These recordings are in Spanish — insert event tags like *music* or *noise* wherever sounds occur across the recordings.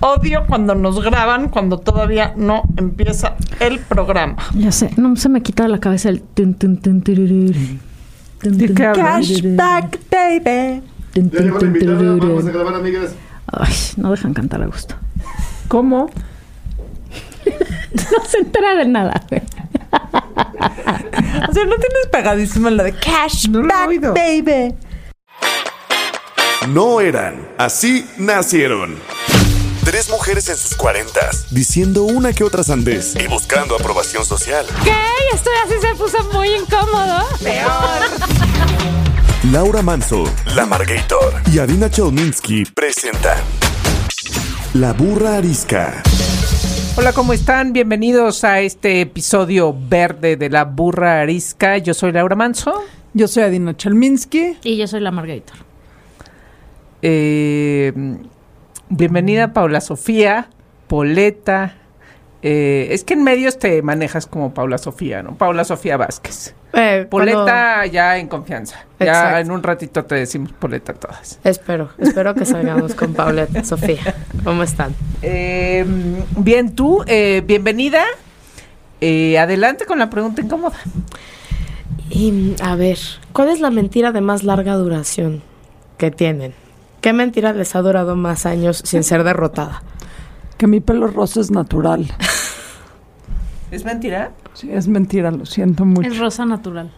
Odio cuando nos graban cuando todavía no empieza el programa. Ya sé, no se me quita de la cabeza el tun, tun, tun, turururu. baby. Vamos a grabar, amigas. Ay, no dejan cantar a gusto. ¿Cómo? *laughs* No se entera de nada. O sea, no tienes pegadísima la de cashback, baby. No eran, así nacieron. Tres mujeres en sus cuarentas, diciendo una que otra sandez y buscando aprobación social. ¿Qué? Esto así se puso muy incómodo. Laura Manso, La Margator y Adina Chelminsky presentan La Burra Arisca. Hola, ¿cómo están? Bienvenidos a este episodio verde de la burra arisca. Yo soy Laura Manso. Yo soy Adina Chelminsky. Y yo soy la Margarita. Eh, bienvenida Paula Sofía, Poleta. Eh, es que en medios te manejas como Paula Sofía, ¿no? Paula Sofía Vázquez. Eh, Poleta ya en confianza. Ya en un ratito te decimos Poleta todas. Espero, espero que salgamos con Paulette, Sofía. ¿Cómo están? Eh, bien, tú, eh, bienvenida. Adelante con la pregunta incómoda. Y a ver, ¿cuál es la mentira de más larga duración que tienen? ¿Qué mentira les ha durado más años sin ser derrotada? Que mi pelo rosa es natural. *laughs* ¿Es mentira? Sí, es mentira, lo siento mucho. Es rosa natural.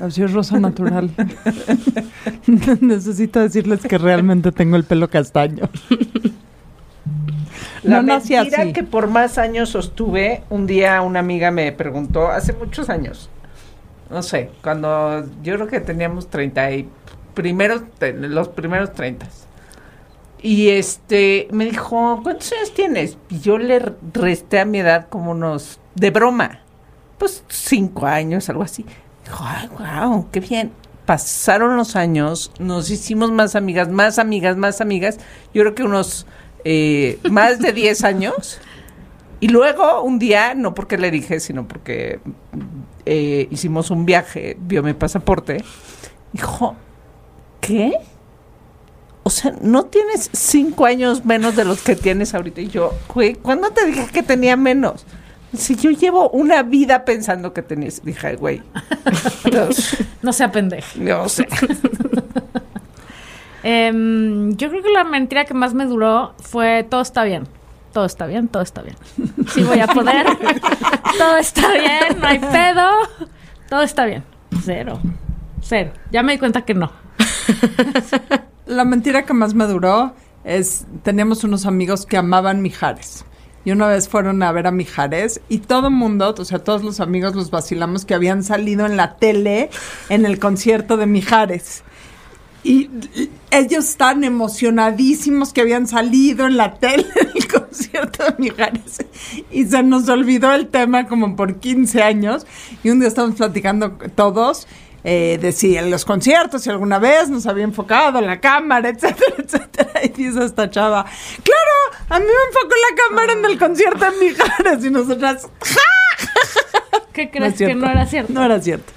Así es rosa natural. *laughs* Necesito decirles que realmente tengo el pelo castaño. La No mentira así. que por más años sostuve, un día una amiga me preguntó, hace muchos años, no sé, cuando yo creo que teníamos 30 y primeros, los primeros 30. Y este, me dijo, ¿cuántos años tienes? Y yo le resté a mi edad como unos, de broma, pues cinco años, algo así. Dijo, ay, wow, qué bien. Pasaron los años, nos hicimos más amigas, más amigas, más amigas. Yo creo que unos eh, más de 10 años. Y luego un día, no porque le dije, sino porque eh, hicimos un viaje, vio mi pasaporte, dijo, ¿qué? O sea, no tienes cinco años menos de los que tienes ahorita. Y yo, güey, ¿cuándo te dije que tenía menos? Si yo llevo una vida pensando que tenías, dije, "Ay, güey. Entonces, *laughs* No sea pendeja. no sé. *laughs* Em, yo creo que la mentira que más me duró fue todo está bien. Todo está bien, todo está bien. Sí voy a poder. *laughs* todo está bien, no hay pedo. Todo está bien. Cero. Cero. Ya me di cuenta que no. La mentira que más me duró es, teníamos unos amigos que amaban Mijares. Y una vez fueron a ver a Mijares y todo el mundo, o sea, todos los amigos los vacilamos que habían salido en la tele en el concierto de Mijares. Y ellos están emocionadísimos que habían salido en la tele *laughs* en el concierto de Mijares. Y se nos olvidó el tema como por 15 años. Y un día estábamos platicando todos eh, de si en los conciertos, si alguna vez nos había enfocado la cámara, etcétera, *laughs* etcétera. Y dice esta chava, claro, a mí me enfocó la cámara en el concierto de Mijares. Y nosotras, ¿Qué no crees es que no era cierto? No era cierto.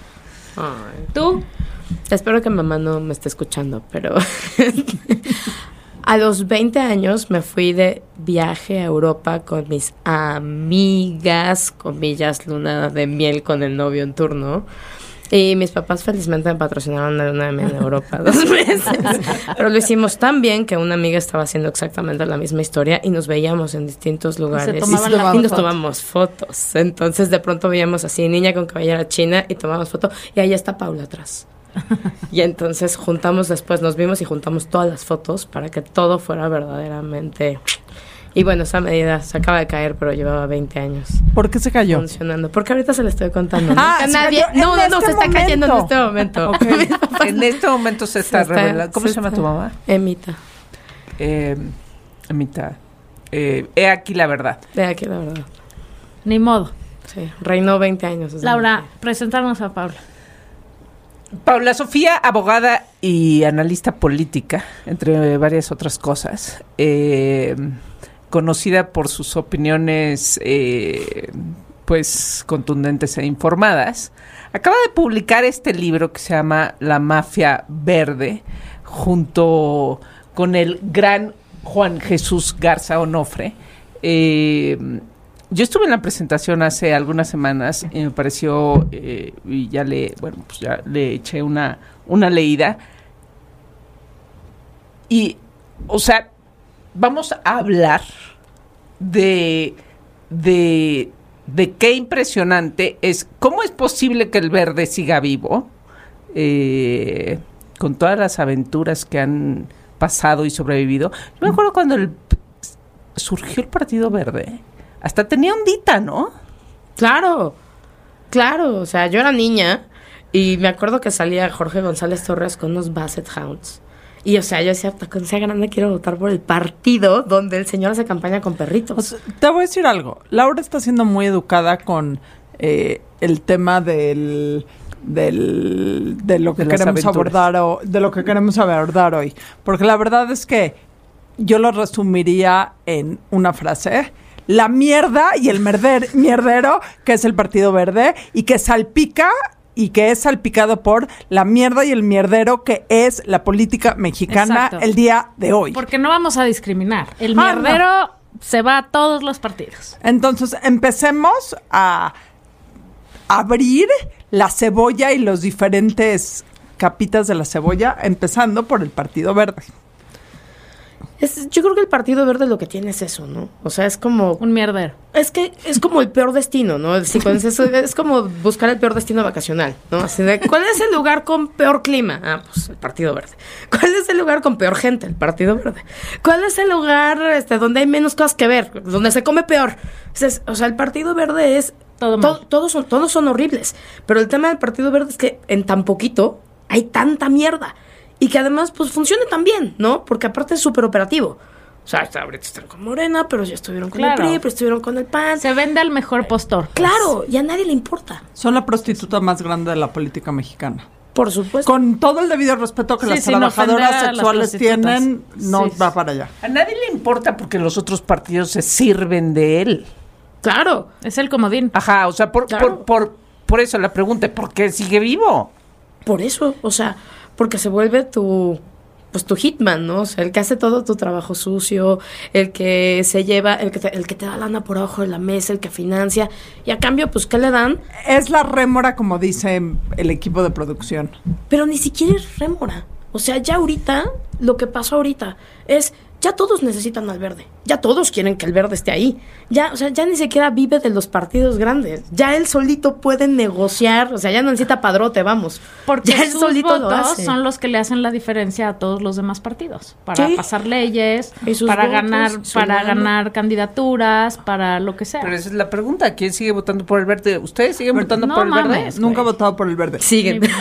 ¿Tú? Espero que mamá no me esté escuchando, pero *laughs* a los 20 años me fui de viaje a Europa con mis amigas, comillas, luna de miel con el novio en turno. Y mis papás felizmente me patrocinaron la luna de miel en Europa *laughs* dos meses. Pero lo hicimos tan bien que una amiga estaba haciendo exactamente la misma historia y nos veíamos en distintos lugares. y, y nos tomamos fotos. Entonces de pronto veíamos así, niña con cabellera china y tomamos foto. Y ahí está Paula atrás. Y entonces juntamos después, nos vimos y juntamos todas las fotos para que todo fuera verdaderamente... Y bueno, esa medida se acaba de caer, pero llevaba 20 años ¿Por qué se cayó? funcionando. Porque ahorita se le estoy contando. Ah, se nadie... No, no, no, este se está cayendo en este momento. *laughs* En este momento se está, está- revelando. ¿Cómo se, se llama tu mamá? Emita. Eh, Emita. Eh, he aquí la verdad. De aquí, la verdad. Ni modo. Sí, reinó 20 años. Laura, presentarnos a Paula. Paula Sofía, abogada y analista política, entre varias otras cosas, eh, conocida por sus opiniones eh, pues contundentes e informadas, acaba de publicar este libro que se llama La Mafia Verde, junto con el gran Juan Jesús Garza Onofre. Eh, yo estuve en la presentación hace algunas semanas y me pareció, eh, y ya le, bueno, pues ya le eché una, una leída. Y, o sea, vamos a hablar de, de, de qué impresionante es, cómo es posible que el verde siga vivo, eh, con todas las aventuras que han pasado y sobrevivido. Yo me acuerdo cuando el, surgió el Partido Verde, hasta tenía ondita, ¿no? Claro, claro. O sea, yo era niña y me acuerdo que salía Jorge González Torres con unos Basset Hounds. Y, o sea, yo decía, hasta cuando sea grande quiero votar por el partido donde el señor hace campaña con perritos. O sea, te voy a decir algo. Laura está siendo muy educada con eh, el tema del, del de lo que De queremos abordar o de lo que queremos abordar hoy, porque la verdad es que yo lo resumiría en una frase. La mierda y el merder- mierdero que es el Partido Verde y que salpica y que es salpicado por la mierda y el mierdero que es la política mexicana Exacto. el día de hoy. Porque no vamos a discriminar. El Ah, no. mierdero se va a todos los partidos. Entonces, empecemos a abrir la cebolla y los diferentes capitas de la cebolla, empezando por el Partido Verde. Es- yo creo que el Partido Verde lo que tiene es eso, ¿no? O sea, es como... Un mierdero. Es que es como el peor destino, ¿no? El- *laughs* es, como buscar el peor destino vacacional, ¿no? Así de, ¿cuál es el lugar con peor clima? Ah, pues el Partido Verde. ¿Cuál es el lugar con peor gente? El Partido Verde. ¿Cuál es el lugar este, donde hay menos cosas que ver? Donde se come peor. O sea, es- o sea, el Partido Verde es... Todo to- mal. todos, son, todos son horribles. Pero el tema del Partido Verde es que en tan poquito hay tanta mierda. Y que además, pues, funcione tan bien, ¿no? Porque aparte es súper operativo. O sea, hasta ahorita están con Morena, pero ya estuvieron con Claro. el PRI, pero estuvieron con el PAN. Se vende al mejor postor. Claro, y a nadie le importa. Son la prostituta más grande de la política mexicana. Por supuesto. Con todo el debido respeto que Sí, las trabajadoras las sexuales tienen, no Sí, va para allá. A nadie le importa porque los otros partidos se sirven de él. Claro. Es el comodín. Ajá, o sea, por, Claro. por, por, por eso la pregunta, ¿por qué sigue vivo? Por eso, o sea, porque se vuelve tu pues tu hitman, ¿no? O sea, el que hace todo tu trabajo sucio, el que se lleva, el que te, el que te da lana por abajo de la mesa, el que financia, y a cambio, pues, ¿qué le dan? Es la rémora, como dice el equipo de producción. Pero ni siquiera es rémora. O sea, ya ahorita, lo que pasó ahorita es, ya todos necesitan al verde. Ya todos quieren que el verde esté ahí. Ya, o sea, ya ni siquiera vive de los partidos grandes. Ya él solito puede negociar, o sea, ya no necesita padrote, vamos. Porque ya él sus solito lo votos hace. son los que le hacen la diferencia a todos los demás partidos. Para Sí. pasar leyes, para ganar, para ganar candidaturas, para lo que sea. Pero esa es la pregunta, ¿quién sigue votando por el verde? ¿Ustedes siguen votando no por el verde? mames. Nunca he votado por el verde. Siguen. *laughs*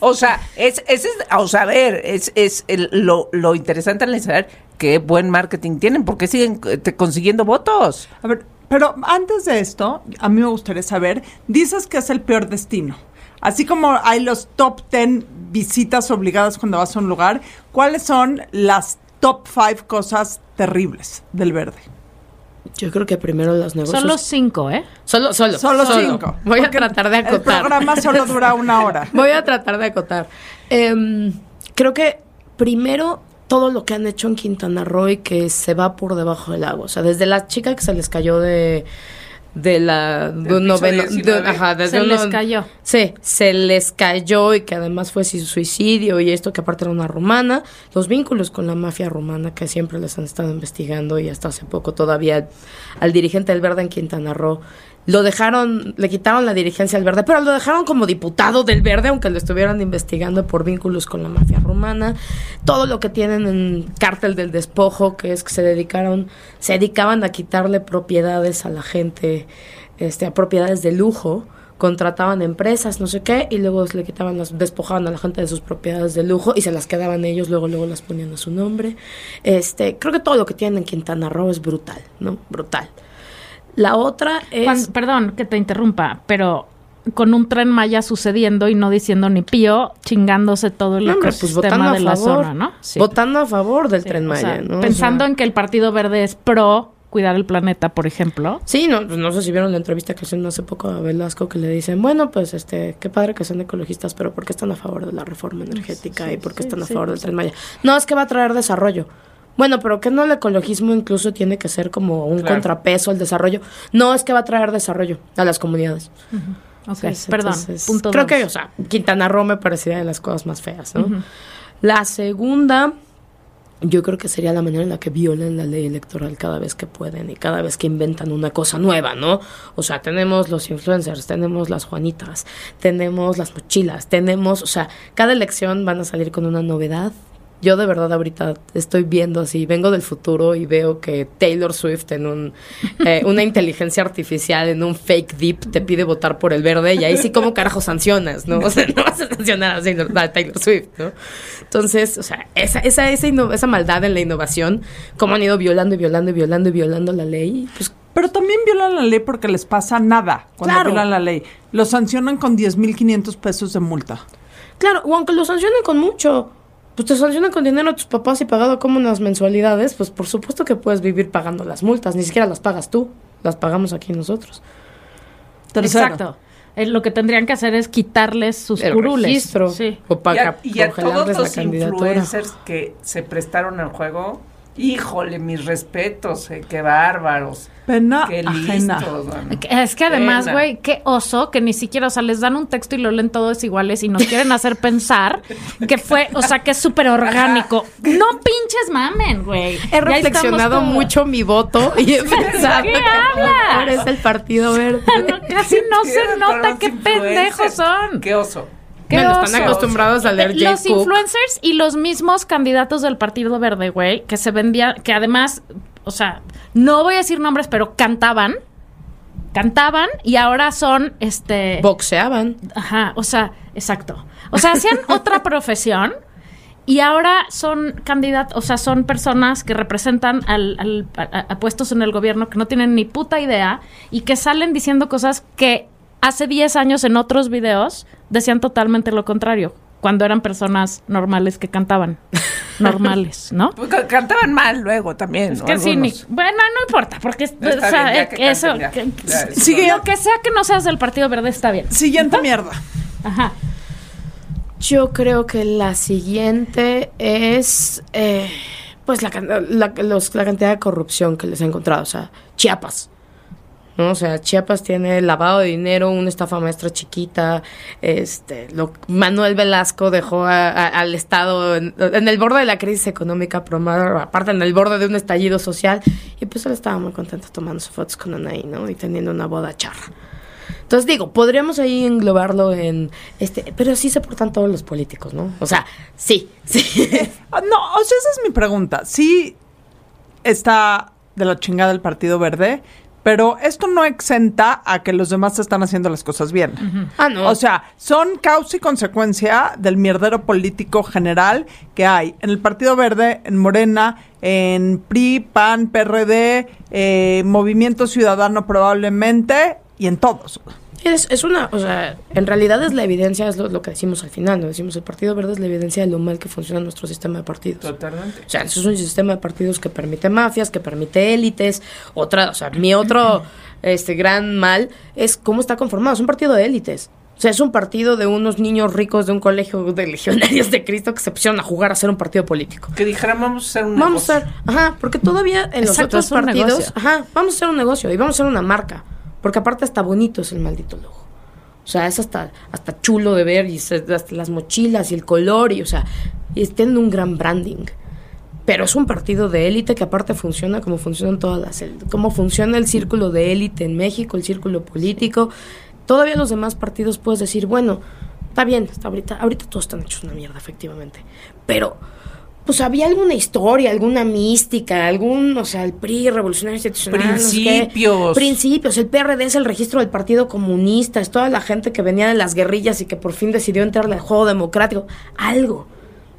O sea, es, ese es, o sea, a ver, es, es el- lo, lo interesante al saber qué buen marketing tienen, porque siguen eh, consiguiendo votos. A ver, pero antes de esto, a mí me gustaría saber, dices que es el peor destino. Así como hay los top 10 visitas obligadas cuando vas a un lugar, ¿cuáles son las top 5 cosas terribles del verde? Yo creo que primero los negocios. Son los cinco, ¿eh? Solo, solo. Solo cinco. Voy a tratar de El acotar. programa solo dura una hora. *laughs* Voy a tratar de acotar. Em, creo que primero todo lo que han hecho en Quintana Roo y que se va por debajo del agua. O sea, desde la chica que se les cayó de de la de un noveno- 19. de- ajá, desde Se les no- cayó. Sí, se les cayó y que además fue su- suicidio y esto que aparte era una rumana, los vínculos con la mafia rumana que siempre les han estado investigando y hasta hace poco todavía al, al dirigente del Verde en Quintana Roo lo dejaron, le quitaron la dirigencia al Verde, pero lo dejaron como diputado del Verde, aunque lo estuvieran investigando por vínculos con la mafia rumana. Todo lo que tienen en Cártel del Despojo, que es que se dedicaron, se dedicaban a quitarle propiedades a la gente, este, a propiedades de lujo contrataban empresas, no sé qué, y luego le quitaban las, despojaban a la gente de sus propiedades de lujo y se las quedaban ellos, luego, luego las ponían a su nombre. Este, creo que todo lo que tienen en Quintana Roo es brutal, ¿no? Brutal. La otra es... Cuando- perdón que te interrumpa, pero con un tren Maya sucediendo y no diciendo ni pío, chingándose todo el No, pues de la favor. zona, ¿no? Sí. Votando a favor del Sí, Tren o Maya, sea, ¿no? O Pensando sea, en que el Partido Verde es pro cuidar el planeta, por ejemplo. Sí, no, pues no sé si vieron la entrevista que hicieron hace poco a Velasco que le dicen, bueno, pues este, qué padre que sean ecologistas, pero ¿por qué están a favor de la reforma energética y por qué están a favor del Tren Maya? No, es que va a traer desarrollo. Bueno, pero que no el ecologismo incluso tiene que ser como un Claro. contrapeso al desarrollo. No, es que va a traer desarrollo a las comunidades. Ok, Entonces, perdón. entonces, punto creo dos. que, o sea, Quintana Roo me parecería de las cosas más feas, ¿no? La segunda, yo creo que sería la manera en la que violan la ley electoral cada vez que pueden y cada vez que inventan una cosa nueva, ¿no? O sea, tenemos los influencers, tenemos las Juanitas, tenemos las mochilas, tenemos, o sea, cada elección van a salir con una novedad. Yo de verdad ahorita estoy viendo así, vengo del futuro y veo que Taylor Swift en un, eh, una inteligencia artificial, en un fake deep, te pide votar por el verde y ahí sí como carajo sancionas, ¿no? O sea, no vas a sancionar a Taylor, a Taylor Swift, ¿no? Entonces, o sea, esa, esa, esa, esa maldad en la innovación, cómo han ido violando y violando y violando y violando la ley, pues Pero también violan la ley porque les pasa nada cuando Claro. violan la ley. Los sancionan con 10.500 pesos de multa. Claro, o aunque lo sancionen con mucho, pues te sancionan con dinero a tus papás y pagado como unas mensualidades, pues por supuesto que puedes vivir pagando las multas, ni siquiera las pagas tú, las pagamos aquí nosotros. Tercero. Exacto. Eh, lo que tendrían que hacer es quitarles sus El curules. registro, Sí. o Y para a, y a todos congelarles la los influencers que se prestaron al juego, híjole, mis respetos, eh, qué bárbaros. Pena Qué ajena. listos. Es que además, güey, qué oso que ni siquiera, o sea, les dan un texto y lo leen todos iguales y nos *laughs* quieren hacer pensar que fue, o sea, que es súper orgánico. No pinches mamen, güey. He Ya reflexionado mucho mi voto y he *laughs* pensado ¿Qué *laughs* que es el Partido Verde. No, casi no se nota qué pendejos son. Qué oso. Qué Bueno, están acostumbrados a leer Los Jay Cook. influencers y los mismos candidatos del Partido Verde, güey, que se vendían, que además, o sea, no voy a decir nombres, pero cantaban, cantaban y ahora son, este, Boxeaban. ajá, o sea, exacto, o sea, hacían *laughs* otra profesión y ahora son candidatos, o sea, son personas que representan al, al- a, a puestos en el gobierno que no tienen ni puta idea y que salen diciendo cosas que hace 10 años en otros videos decían totalmente lo contrario, cuando eran personas normales que cantaban. *laughs* Normales, ¿no? Pues ca- cantaban mal luego también. Es ¿no? que sí, ni- bueno, no importa, porque Está o sea, bien, ya que eso, canten, ya. que- Ya, eso Sigue. lo que sea que no seas del Partido Verde está bien. Siguiente mierda. Ajá. Yo creo que la siguiente es, eh, pues, la, can- la, los- la cantidad de corrupción que les he encontrado. O sea, Chiapas. ¿No? O sea, Chiapas tiene lavado de dinero, una estafa maestra chiquita. Este, lo, Manuel Velasco dejó al Estado en, el borde de la crisis económica, promo- aparte en el borde de un estallido social. Y pues él estaba muy contento tomándose fotos con Anaí, ¿no? Y teniendo una boda charra. Entonces digo, podríamos ahí englobarlo en este, pero sí se portan todos los políticos, ¿no? O sea, sí, *laughs* sí. Ah, No, o sea, esa es mi pregunta. Sí está de la chingada el Partido Verde, pero esto no exenta a que los demás están haciendo las cosas bien. Ah, no. O sea, son causa y consecuencia del mierdero político general que hay en el Partido Verde, en Morena, en PRI, PAN, PRD, eh, Movimiento Ciudadano probablemente y en todos. Es, es una, o sea, en realidad es la evidencia, es lo, lo que decimos al final, ¿no? Decimos el Partido Verde es la evidencia de lo mal que funciona nuestro sistema de partidos. Totalmente. O sea, eso es un sistema de partidos que permite mafias, que permite élites. Otra, o sea, mi otro este gran mal es cómo está conformado. Es un partido de élites. O sea, es un partido de unos niños ricos de un colegio de legionarios de Cristo que se pusieron a jugar a ser un partido político. Que dijeran, vamos a hacer un Vamos a negocio. hacer, ajá, porque todavía en los otros partidos, negocio. ajá, vamos a hacer un negocio y vamos a hacer una marca, porque aparte hasta bonito es el maldito logo. O sea, es hasta, hasta chulo de ver y hasta las mochilas y el color y, o sea, tienen un gran branding. Pero es un partido de élite que aparte funciona como funcionan todas las, como funciona el círculo de élite en México, el círculo político. Todavía los demás partidos puedes decir, bueno, está bien, hasta ahorita, ahorita todos están hechos una mierda, efectivamente. Pero, pues había alguna historia, alguna mística, algún, o sea, el PRI, Revolucionario Institucional. no sé qué. Principios. Principios. El PRD es el registro del Partido Comunista, es toda la gente que venía de las guerrillas y que por fin decidió entrar al juego democrático. Algo.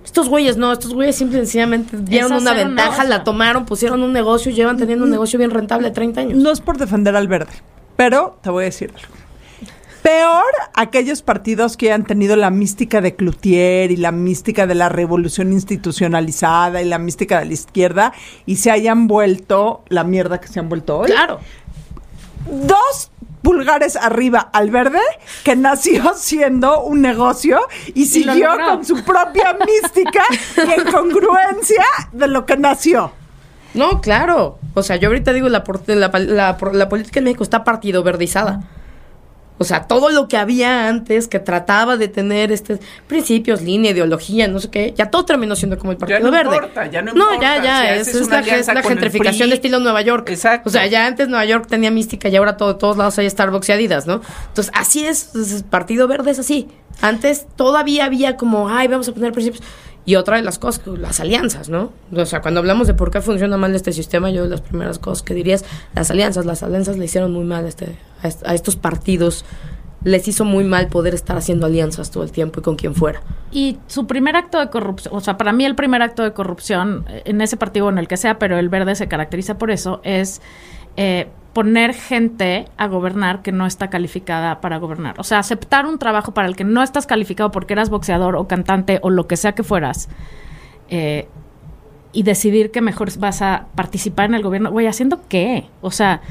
Estos güeyes no, estos güeyes simple y sencillamente dieron una ventaja, la tomaron, pusieron un negocio, llevan teniendo un negocio bien rentable 30 años. No es por defender al verde, pero te voy a decir algo. Peor aquellos partidos que han tenido la mística de Cloutier y la mística de la revolución institucionalizada y la mística de la izquierda y se hayan vuelto la mierda que se han vuelto hoy. Claro. Dos pulgares arriba al verde que nació *laughs* siendo un negocio y siguió con su propia mística y en congruencia de lo que nació. No, claro. O sea, yo ahorita digo, la, por- la, la- la política en México está partido verdizada. O sea, todo lo que había antes que trataba de tener este principios, línea, ideología, no sé qué, ya todo terminó siendo como el Partido no Verde. importa, ya no No, importa. ya, ya, Si es, es la, es la gentrificación de estilo Nueva York. Exacto. O sea, ya antes Nueva York tenía mística y ahora todo, de todos lados hay Starbucks y Adidas, ¿no? Entonces, así es, es- el Partido Verde es así. Antes todavía había como, ay, vamos a poner principios. Y otra de las cosas, las alianzas, ¿no? O sea, cuando hablamos de por qué funciona mal este sistema, yo de las primeras cosas que diría es las alianzas. Las alianzas le hicieron muy mal a este, a est- a estos partidos. Les hizo muy mal poder estar haciendo alianzas todo el tiempo y con quien fuera. Y su primer acto de corrupción, o sea, para mí el primer acto de corrupción eh, en ese partido en el que sea, pero el verde se caracteriza por eso, es eh, poner gente a gobernar que no está calificada para gobernar. O sea, aceptar un trabajo para el que no estás calificado porque eras boxeador o cantante o lo que sea que fueras. eh, y decidir que mejor vas a participar en el gobierno. Güey, ¿haciendo qué? O sea,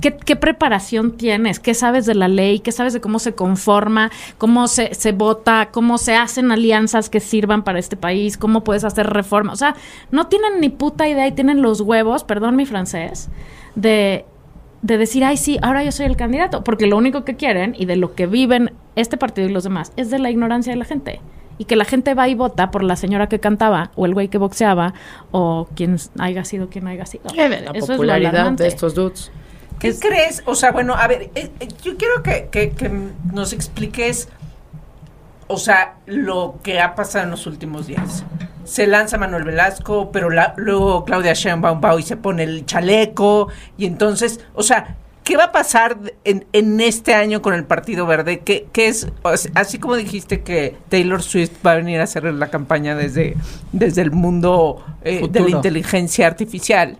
¿qué, preparación tienes? ¿Qué sabes de la ley? ¿Qué sabes de cómo se conforma? ¿Cómo se, se vota? ¿Cómo se hacen alianzas que sirvan para este país? ¿Cómo puedes hacer reformas? O sea, no tienen ni puta idea y tienen los huevos, perdón mi francés, de, de decir, ay, sí, ahora yo soy el candidato. Porque lo único que quieren y de lo que viven este partido y los demás es de la ignorancia de la gente. Y que la gente va y vota por la señora que cantaba, o el güey que boxeaba, o quien haya sido quien haya sido. La Eso popularidad de estos dudes. ¿Qué crees? O sea, bueno, a ver, eh, eh, yo quiero que, que- que nos expliques, o sea, lo que ha pasado en los últimos días. Se lanza Manuel Velasco, pero la- luego Claudia Sheinbaum va y se pone el chaleco, y entonces, o sea, ¿qué va a pasar en, en este año con el Partido Verde? ¿Qué, qué es, así como dijiste que Taylor Swift va a venir a hacer la campaña desde, desde el mundo eh, de la inteligencia artificial?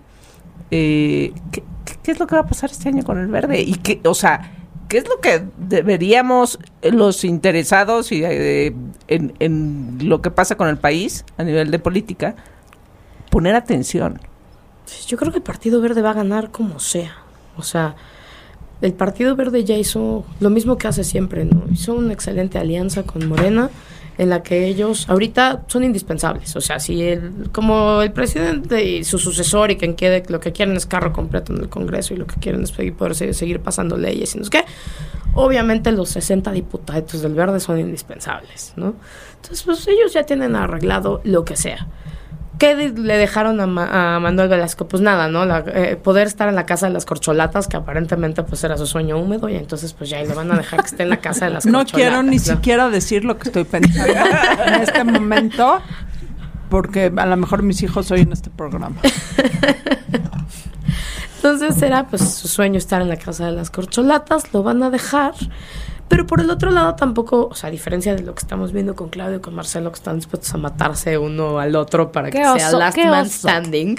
eh, ¿qué, qué es lo que va a pasar este año con el verde? Y qué, o sea, ¿qué es lo que deberíamos los interesados y eh, en, lo que pasa con el país a nivel de política poner atención? Yo creo que el Partido Verde va a ganar como sea. O sea, el Partido Verde ya hizo lo mismo que hace siempre. Hizo una excelente alianza con Morena en la que ellos ahorita son indispensables. O sea, si el, como el presidente y su sucesor y quien quede, lo que quieren es carro completo en el Congreso y lo que quieren es poder se- seguir pasando leyes y no sé qué, obviamente los 60 diputados del Verde son indispensables, ¿no? Entonces, pues ellos ya tienen arreglado lo que sea. ¿Qué le dejaron a, a Manuel Velasco? Pues nada, ¿no? La- eh, poder estar en la casa de las corcholatas, que aparentemente pues era su sueño húmedo, y entonces pues ya le van a dejar que esté en la casa de las No corcholatas. quiero ni ¿no? siquiera decir lo que estoy pensando en este momento, porque a lo mejor mis hijos oyen este programa. Entonces era pues su sueño estar en la casa de las corcholatas, lo van a dejar. Pero por el otro lado tampoco, o sea, a diferencia de lo que estamos viendo con Claudio y con Marcelo, que están dispuestos a matarse uno al otro para que sea last man standing,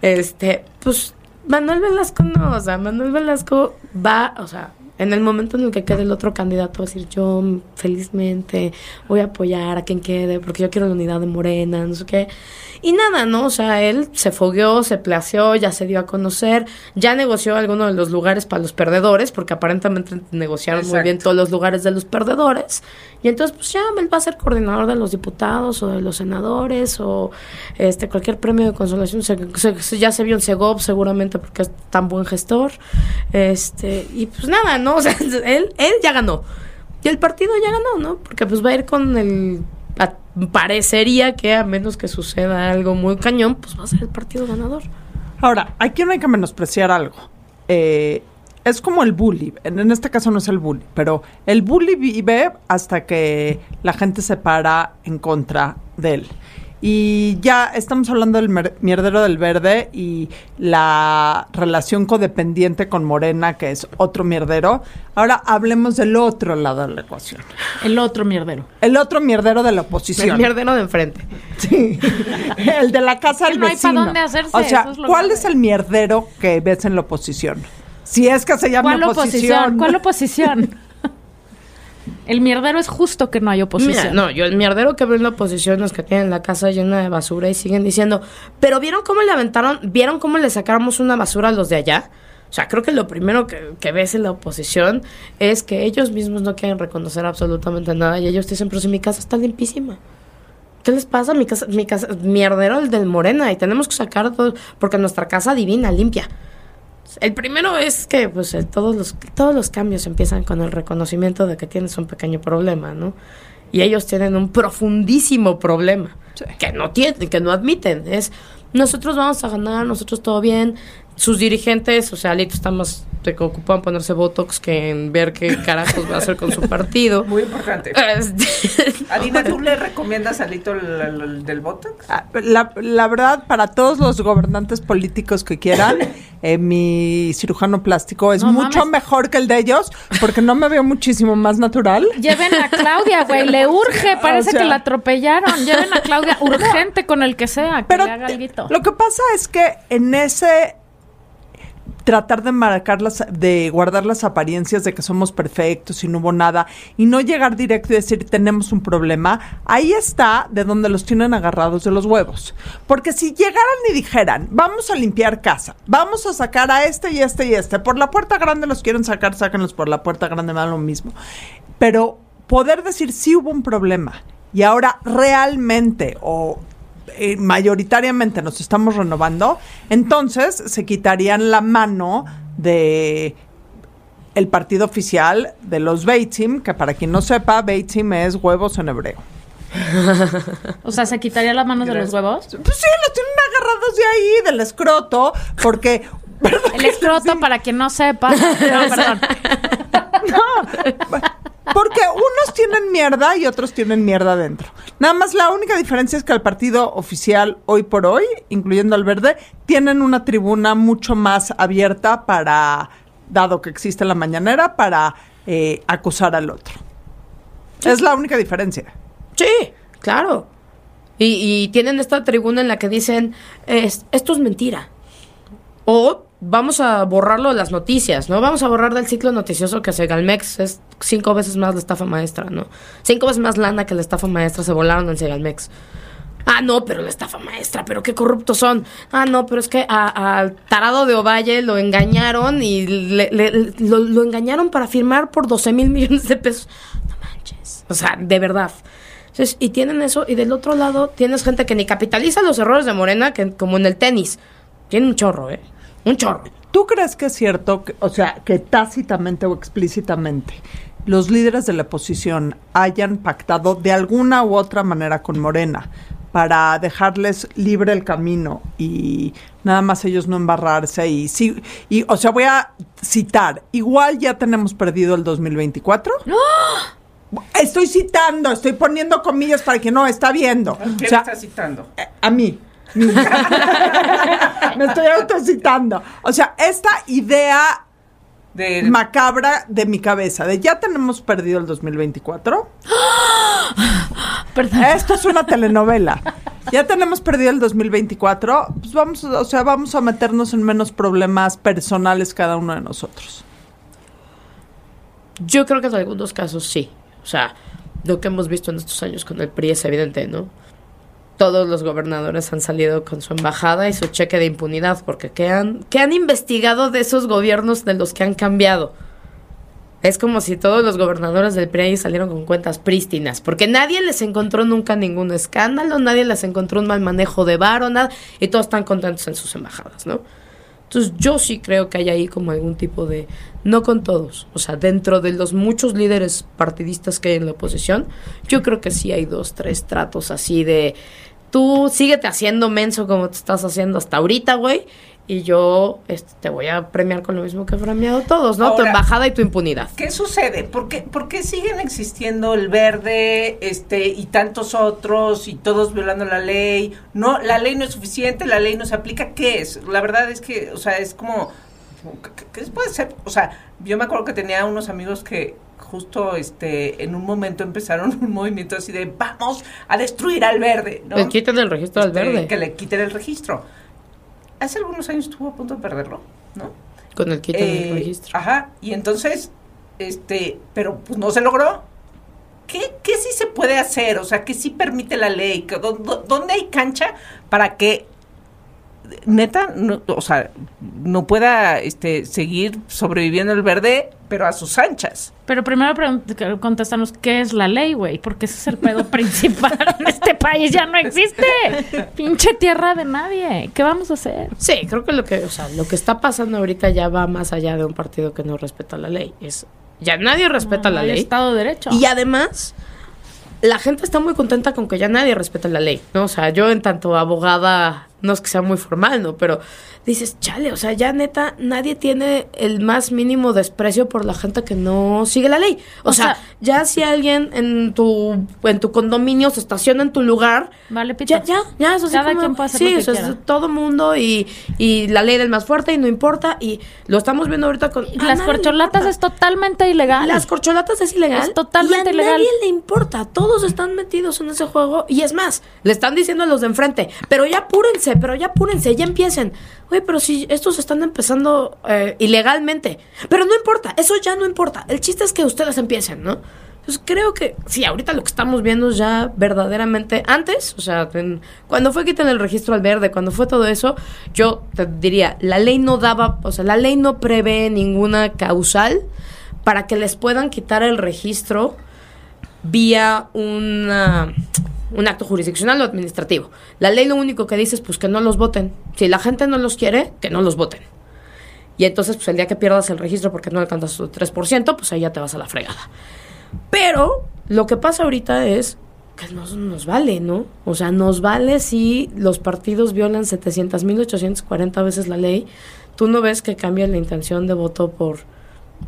este, pues Manuel Velasco no, o sea, Manuel Velasco va, o sea, en el momento en el que quede el otro candidato, va a decir yo mm, felizmente voy a apoyar a quien quede, porque yo quiero la unidad de Morena, no sé qué. Y nada, ¿no? O sea, él se fogueó, se placeó, ya se dio a conocer, ya negoció algunos de los lugares para los perdedores, porque aparentemente negociaron muy bien todos los lugares de los perdedores. Y entonces, pues ya él va a ser coordinador de los diputados o de los senadores o este cualquier premio de consolación. Se- se- ya se vio en Segov seguramente porque es tan buen gestor. Este, y pues nada, ¿no? *laughs* O sea, él, ya ganó. Y el partido ya ganó, ¿no? Porque pues va a ir con el... parecería que a menos que suceda algo muy cañón, pues va a ser el partido ganador. Ahora, aquí no hay que menospreciar algo. Eh, es como el bully. En, en este caso no es el bully, pero el bully vive hasta que la gente se para en contra de él. Y ya estamos hablando del mierdero del verde y la relación codependiente con Morena, que es otro mierdero. Ahora hablemos del otro lado de la ecuación. El otro mierdero. El otro mierdero de la El oposición. mierdero de enfrente. Sí. *laughs* El de la casa del no hay pa' vecino. dónde hacerse, O sea, eso es lo ¿cuál grave. es el mierdero que ves en la oposición? Si es que se llama ¿Cuál oposición? ¿Cuál oposición? *laughs* El mierdero es justo que no hay oposición. No, yo el mierdero que veo en la oposición es que tienen la casa llena de basura y siguen diciendo, pero ¿vieron cómo le aventaron? ¿Vieron cómo le sacamos una basura a los de allá? O sea, creo que lo primero que, que ves en la oposición es que ellos mismos no quieren reconocer absolutamente nada y ellos dicen, pero si mi casa está limpísima. ¿Qué les pasa? Mi casa, mi casa, mierdero el del Morena y tenemos que sacar todo, porque nuestra casa divina, limpia. El primero es que pues todos los todos los cambios empiezan con el reconocimiento de que tienes un pequeño problema, ¿no? Y ellos tienen un profundísimo problema que no tienen, que no admiten. Es nosotros vamos a ganar, nosotros todo bien. Sus dirigentes, o sea, Alito está más se ocupan en ponerse botox que en ver qué carajos va a hacer con su partido. *laughs* Muy importante. Este, *laughs* Adina, ¿tú le recomiendas a Lito el, el- el del Botox? Ah, La, la verdad, para todos los gobernantes políticos que quieran, *laughs* eh, mi cirujano plástico es No mucho mames. mejor que el de ellos, porque no me veo muchísimo más natural. Lleven a Claudia, güey, le urge, parece O sea- que la atropellaron. Lleven a Claudia urgente con el que sea, que Pero le haga alguito. lo que pasa es que en ese tratar de marcar las, de guardar las apariencias de que somos perfectos y no hubo nada y no llegar directo y decir tenemos un problema, ahí está de donde los tienen agarrados de los huevos. Porque si llegaran y dijeran, vamos a limpiar casa, vamos a sacar a este y este y este, por la puerta grande los quieren sacar, sáquenlos por la puerta grande, me da lo mismo. Pero poder decir sí hubo un problema y ahora realmente o eh, mayoritariamente nos estamos renovando, entonces se quitarían la mano de el partido oficial de los Beitzim, que para quien no sepa, Beitzim es huevos en hebreo. *laughs* O sea, ¿se quitaría las manos de los huevos? Pues sí, los tienen agarrados de ahí, del escroto, porque... El escroto, para quien no sepa. No, perdón. *laughs* Porque unos tienen mierda y otros tienen mierda dentro. Nada más la única diferencia es que el partido oficial hoy por hoy, incluyendo al verde, tienen una tribuna mucho más abierta para, dado que existe la mañanera, para eh, acusar al otro. Es la única diferencia. Sí, claro. Y, y tienen esta tribuna en la que dicen, es- esto es mentira. O vamos a borrarlo de las noticias, ¿no? Vamos a borrar del ciclo noticioso que Segalmex es cinco veces más la estafa maestra, ¿no? Cinco veces más lana que la estafa maestra se volaron en Segalmex. Ah, no, pero la estafa maestra, pero qué corruptos son. Ah, no, pero es que al tarado de Ovalle lo engañaron y le- le- lo, lo engañaron para firmar por 12 mil millones de pesos. No manches. O sea, de verdad. Entonces, y tienen eso, y del otro lado tienes gente que ni capitaliza los errores de Morena, que como en el tenis. Tiene un chorro, ¿eh? Un chorro. ¿Tú crees que es cierto, que- o sea, que tácitamente o explícitamente los líderes de la oposición hayan pactado de alguna u otra manera con Morena para dejarles libre el camino y nada más ellos no embarrarse y sí y o sea voy a citar igual ya tenemos perdido el 2024 estoy citando estoy poniendo comillas para quien no está viendo ¿Qué o sea, le estás citando? eh, a mí. *laughs* Me estoy autocitando. O sea, esta idea Del- macabra de mi cabeza, de ya tenemos perdido el 2024. *gasps* Perdón. Esto es una telenovela. Ya tenemos perdido el 2024. Pues vamos, o sea, vamos a meternos en menos problemas personales cada uno de nosotros. Yo creo que en algunos casos sí. O sea, lo que hemos visto en estos años con el PRI es evidente, ¿no? Todos los gobernadores han salido con su embajada y su cheque de impunidad, porque ¿qué han, qué han investigado de esos gobiernos de los que han cambiado? Es como si todos los gobernadores del PRI salieron con cuentas prístinas, porque nadie les encontró nunca ningún escándalo, nadie les encontró un mal manejo de varo, nada, y todos están contentos en sus embajadas, ¿no? Entonces yo sí creo que hay ahí como algún tipo de, no con todos, o sea, dentro de los muchos líderes partidistas que hay en la oposición, yo creo que sí hay dos, tres tratos así de, tú síguete haciendo menso como te estás haciendo hasta ahorita, güey, y yo este, te voy a premiar con lo mismo que he premiado todos, ¿no? tu embajada y tu impunidad. ¿Qué sucede? ¿Por qué, por qué siguen existiendo el verde este, y tantos otros y todos violando la ley? No, la ley no es suficiente, la ley no se aplica. ¿Qué es? La verdad es que, o sea, es como... ¿Qué, qué puede ser? O sea, yo me acuerdo que tenía unos amigos que justo este en un momento empezaron *laughs* un movimiento así de vamos a destruir al verde, ¿no? Le quitan el registro al Este, verde. Que le quiten el registro. Hace algunos años estuvo a punto de perderlo, ¿no? Con el quitan Eh, el registro. Ajá, y entonces, este, pero pues no se logró. ¿Qué, ¿Qué sí se puede hacer? O sea, ¿qué sí permite la ley? ¿Qué- dó- dó- ¿Dónde hay cancha para que neta, no, o sea, no pueda este, seguir sobreviviendo el verde, pero a sus anchas? Pero primero contéstanos qué es la ley, güey, porque ese es el pedo *laughs* principal en este país, ya no existe. *laughs* Pinche tierra de nadie. ¿Qué vamos a hacer? Sí, creo que lo que, o sea, lo que está pasando ahorita ya va más allá de un partido que no respeta la ley. Es ya nadie respeta No la ley. Estado de Derecho. Y además, la gente está muy contenta con que ya nadie respeta la ley, ¿no? O sea, yo en tanto abogada, no es que sea muy formal, ¿no? Pero dices, chale, o sea, ya neta, nadie tiene el más mínimo desprecio por la gente que no sigue la ley. O, O sea, sea- ya si alguien en tu, en tu condominio se estaciona en tu lugar, Vale, pito. ya, ya, ya, eso sí Cada como- quien puede hacer sí, lo que es quiera. todo mundo y, y la ley del más fuerte y no importa y lo estamos viendo ahorita con... A Las corcholatas es totalmente ilegal. Las corcholatas es ilegal. Es totalmente y a ilegal. nadie le importa. Todos están metidos en ese juego. Y es más, le están diciendo a los de enfrente, pero ya apúrense, pero ya apúrense, ya empiecen. Oye, pero si estos están empezando eh, ilegalmente. Pero no importa, eso ya no importa. El chiste es que ustedes empiecen, ¿no? Entonces creo que sí, ahorita lo que estamos viendo ya verdaderamente antes, o sea, cuando fue quitar el registro al verde, cuando fue todo eso, yo te diría, la ley no daba, o sea, la ley no prevé ninguna causal para que les puedan quitar el registro vía una, un acto jurisdiccional o administrativo. La ley lo único que dice es pues que no los voten. Si la gente no los quiere, que no los voten. Y entonces, pues el día que pierdas el registro porque no alcanzas tu 3%, pues ahí ya te vas a la fregada. Pero lo que pasa ahorita es que nos, nos vale, ¿no? O sea, nos vale si los partidos violan 700.840 veces la ley. Tú no ves que cambia la intención de voto por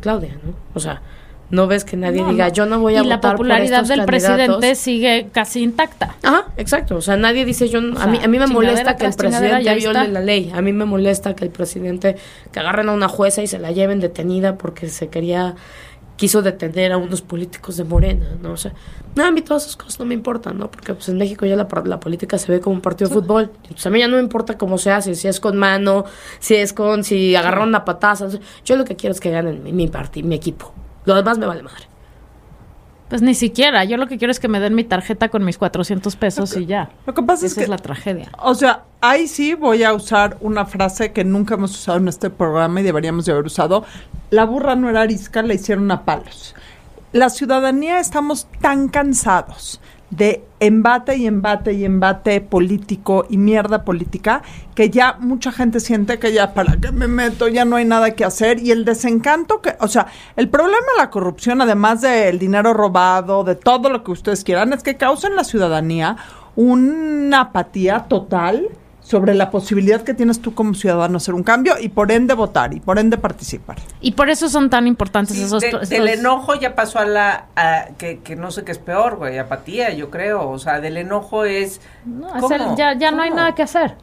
Claudia, ¿no? O sea, no ves que nadie No, diga, no. yo no voy a y la votar por popularidad estos del candidatos". presidente sigue casi intacta. Ajá, exacto. O sea, nadie dice yo. no- a sea, mí a mí me molesta que el presidente ya viole está. la ley. A mí me molesta que el presidente que agarren a una jueza y se la lleven detenida porque se quería quiso detener a unos políticos de Morena, ¿no? O sea, no, a mí todas esas cosas no me importan, ¿no? Porque pues en México ya la, la política se ve como un partido de fútbol. Entonces a mí ya no me importa cómo se hace, si es con mano, si es con, si agarraron a patazas. Yo lo que quiero es que ganen mi, mi partido, mi equipo. Lo demás me vale madre. Pues ni siquiera. Yo lo que quiero es que me den mi tarjeta con mis 400 pesos y ya. Lo que pasa es Esa que es la tragedia. O sea, ahí sí voy a usar una frase que nunca hemos usado en este programa y deberíamos de haber usado. La burra no era arisca, la hicieron a palos. La ciudadanía estamos tan cansados de embate y embate y embate político y mierda política que ya mucha gente siente que ya para qué me meto, ya no hay nada que hacer. Y el desencanto que, o sea, el problema de la corrupción, además del dinero robado, de todo lo que ustedes quieran, es que causa en la ciudadanía una apatía total sobre la posibilidad que tienes tú como ciudadano de hacer un cambio y por ende votar y por ende participar. Y por eso son tan importantes Sí, esos... de- esos- del enojo ya pasó a la a- que, que no sé qué es peor, güey, apatía, yo creo. O sea, del enojo es. Ya ya no hay nada que hacer.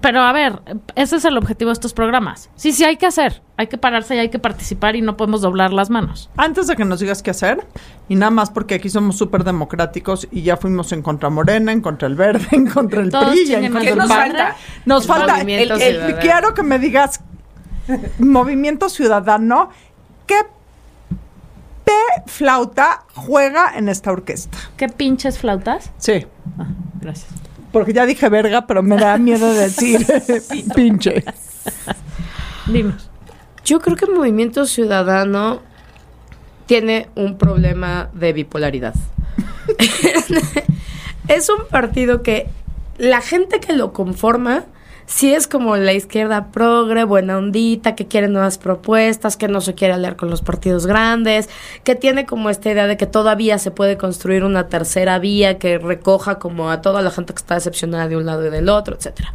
Pero a ver, ese es el objetivo de estos programas. Sí, sí hay que hacer. Hay que pararse y hay que participar y no podemos doblar las manos. Antes de que nos digas qué hacer, y nada más porque aquí somos súper democráticos y ya fuimos en contra Morena, en contra el Verde, *laughs* en contra el Todos PRI, en contra ¿Qué el nos falta? Nos El falta el, el- quiero que me digas Movimiento Ciudadano, ¿qué P flauta juega en esta orquesta? ¿Qué pinches flautas? Sí. Ah, gracias. Porque ya dije verga, pero me da miedo decir *laughs* pinche. Dinos. Yo creo que Movimiento Ciudadano tiene un problema de bipolaridad. *laughs* *laughs* es un partido que la gente que lo conforma sí es como la izquierda progre, buena ondita, que quiere nuevas propuestas, que no se quiere aliar con los partidos grandes, que tiene como esta idea de que todavía se puede construir una tercera vía que recoja como a toda la gente que está decepcionada de un lado y del otro, etcétera.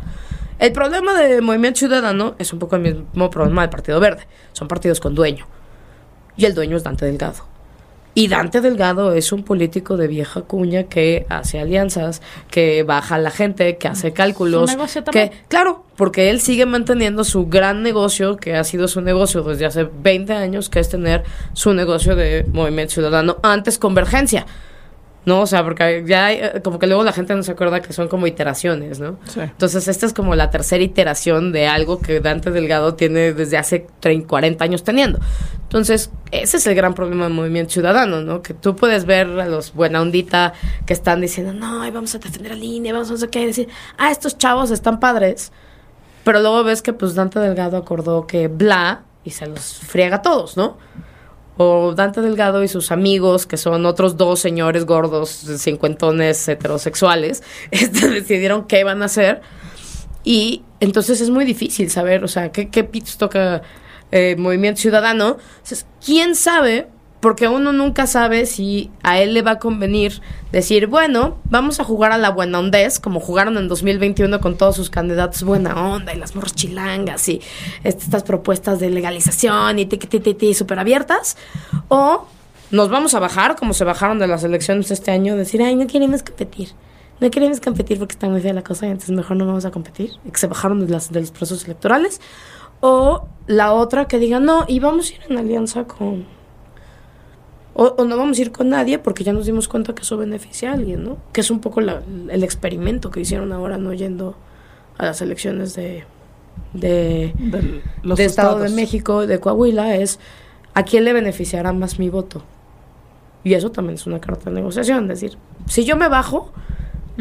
El problema de Movimiento Ciudadano es un poco el mismo problema del Partido Verde. Son partidos con dueño. Y el dueño es Dante Delgado. Y Dante Delgado es un político de vieja cuña que hace alianzas, que baja a la gente, que hace cálculos. Su negocio que, también. claro, porque él sigue manteniendo su gran negocio, que ha sido su negocio desde hace 20 años, que es tener su negocio de Movimiento Ciudadano, antes Convergencia. ¿No? O sea, porque ya hay, eh, como que luego la gente no se acuerda que son como iteraciones, ¿no? Sí. Entonces, esta es como la tercera iteración de algo que Dante Delgado tiene desde hace 30, 40 años teniendo. Entonces, ese es el gran problema del movimiento ciudadano, ¿no? Que tú puedes ver a los buena ondita que están diciendo, no, vamos a defender a línea, vamos a no sé qué, decir, ah, estos chavos están padres. Pero luego ves que pues Dante Delgado acordó que bla y se los friega a todos, ¿no? O Dante Delgado y sus amigos, que son otros dos señores gordos, cincuentones heterosexuales, *laughs* este, decidieron qué van a hacer. Y entonces es muy difícil saber, o sea, qué, qué toca eh, Movimiento Ciudadano. Entonces, ¿quién sabe? Porque uno nunca sabe si a él le va a convenir decir, bueno, vamos a jugar a la buena ondez, como jugaron en 2021 con todos sus candidatos buena onda y las morras chilangas y este, estas propuestas de legalización y tiqui, tiqui, tiqui, súper abiertas. O nos vamos a bajar, como se bajaron de las elecciones este año, decir, ay, no queremos competir. No queremos competir porque está muy fea la cosa entonces mejor no vamos a competir. Que se bajaron de, de los procesos electorales. O la otra que diga, no, y vamos a ir en alianza con... O, o no vamos a ir con nadie porque ya nos dimos cuenta que eso beneficia a alguien, ¿no? Que es un poco la- el experimento que hicieron ahora, no yendo a las elecciones de, de, Del- los de Estado de. México, de Coahuila, es a quién le beneficiará más mi voto. Y eso también es una carta de negociación, es decir, si yo me bajo,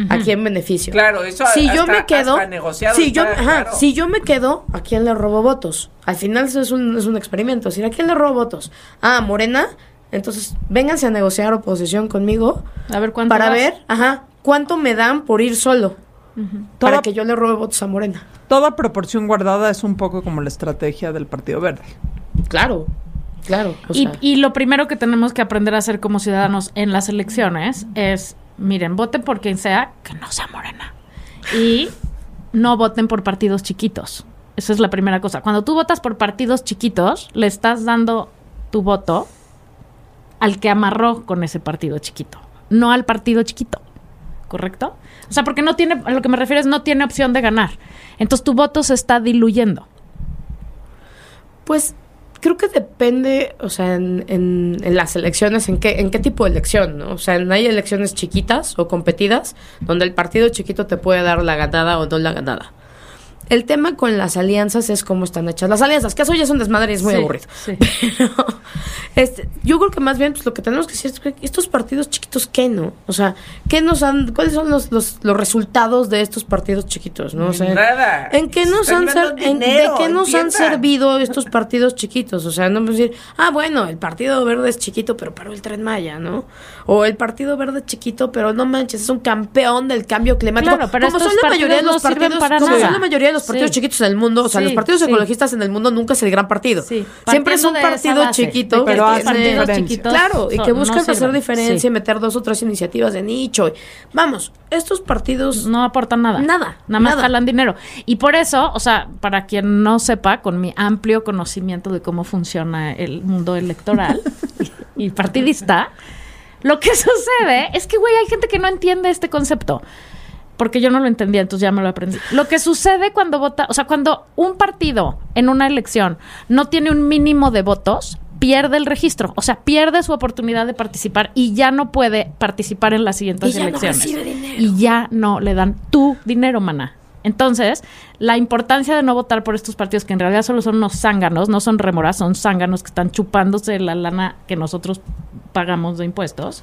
¿a quién beneficio? Claro, eso si yo hasta- me quedo, hasta negociado si yo, está, ajá, claro. si yo me quedo, ¿a quién le robo votos? Al final eso es un, es un experimento, es decir, ¿a quién le robo votos? Ah, Morena, entonces vénganse a negociar oposición conmigo A ver cuánto para das. ver, ajá, cuánto me dan por ir solo. Para Toda- que yo le robe votos a Morena. Toda proporción guardada es un poco como la estrategia del Partido Verde. Claro, claro. o Y, sea, y lo primero que tenemos que aprender a hacer como ciudadanos en las elecciones es, miren, voten por quien sea, que no sea morena. Y no voten por partidos chiquitos. Esa es la primera cosa. Cuando tú votas por partidos chiquitos, le estás dando tu voto al que amarró con ese partido chiquito, no al partido chiquito. ¿Correcto? O sea, porque no tiene, a lo que me refiero es no tiene opción de ganar. Entonces tu voto se está diluyendo. Pues creo que depende, o sea, en, las elecciones, en qué, en qué tipo de elección, ¿no? O sea, hay elecciones chiquitas o competidas, donde el partido chiquito te puede dar la ganada o no la ganada. El tema con las alianzas es cómo están hechas las alianzas, que eso ya es un desmadre y es muy Sí, aburrido. sí. *laughs* Pero este, yo creo que más bien pues, lo que tenemos que decir es que estos partidos chiquitos, ¿qué no? O sea, ¿qué nos han, ¿cuáles son los, los, los resultados de estos partidos chiquitos? ¿no? O sea, Nada. ¿En qué nos han, en- ¿De qué nos han servido estos partidos chiquitos? O sea, no podemos decir, ah, bueno, el Partido Verde es chiquito, pero paró el Tren Maya, ¿no? O el Partido Verde chiquito, pero no manches, es un campeón del cambio climático. Claro, pero como son la mayoría de los no partidos, para como nada. son la mayoría de los partidos Sí. chiquitos en el mundo, o sea, Sí, los partidos sí. ecologistas en el mundo nunca es el gran partido. Sí, Siempre es un partido base, chiquito Pero chiquitos Claro, y que no buscan hacer diferencia Sí. y meter dos o tres iniciativas de nicho. y- Vamos, estos partidos no aportan nada. Nada, Nada más nada. jalan dinero. Y por eso, o sea, para quien no sepa, con mi amplio conocimiento de cómo funciona el mundo electoral *laughs* y partidista, lo que *laughs* sucede es que, güey, hay gente que no entiende este concepto. Porque yo no lo entendía, entonces ya me lo aprendí. Lo que sucede cuando vota, o sea, cuando un partido en una elección no tiene un mínimo de votos, pierde el registro, o sea, pierde su oportunidad de participar y ya no puede participar en las siguientes Y ya no elecciones. Y ya no le dan tu dinero, mana. Entonces, la importancia de no votar por estos partidos que en realidad solo son unos zánganos, no son remoras, son zánganos que están chupándose la lana que nosotros pagamos de impuestos.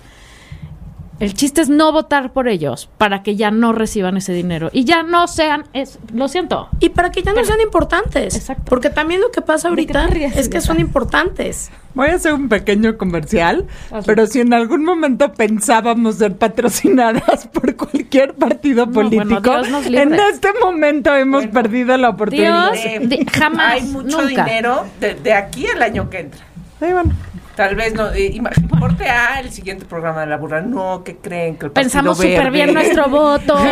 El chiste es no votar por ellos para que ya no reciban ese dinero y ya no sean, es, lo siento, Y para que ya no Pero- sean importantes. Exacto. Porque también lo que pasa ¿De qué ahorita ríes, es que son importantes. Voy a hacer un pequeño comercial, Hazlo. pero si en algún momento pensábamos ser patrocinadas *laughs* por cualquier partido No, político, bueno, en este momento hemos Bueno. perdido la oportunidad. Dios, Eh, de- jamás, Hay mucho nunca. dinero de, de aquí al año que entra. Sí, bueno. Tal vez no. eh, corte a el siguiente programa de la burra. No, ¿qué creen? Que el Pensamos súper bien nuestro voto. *laughs*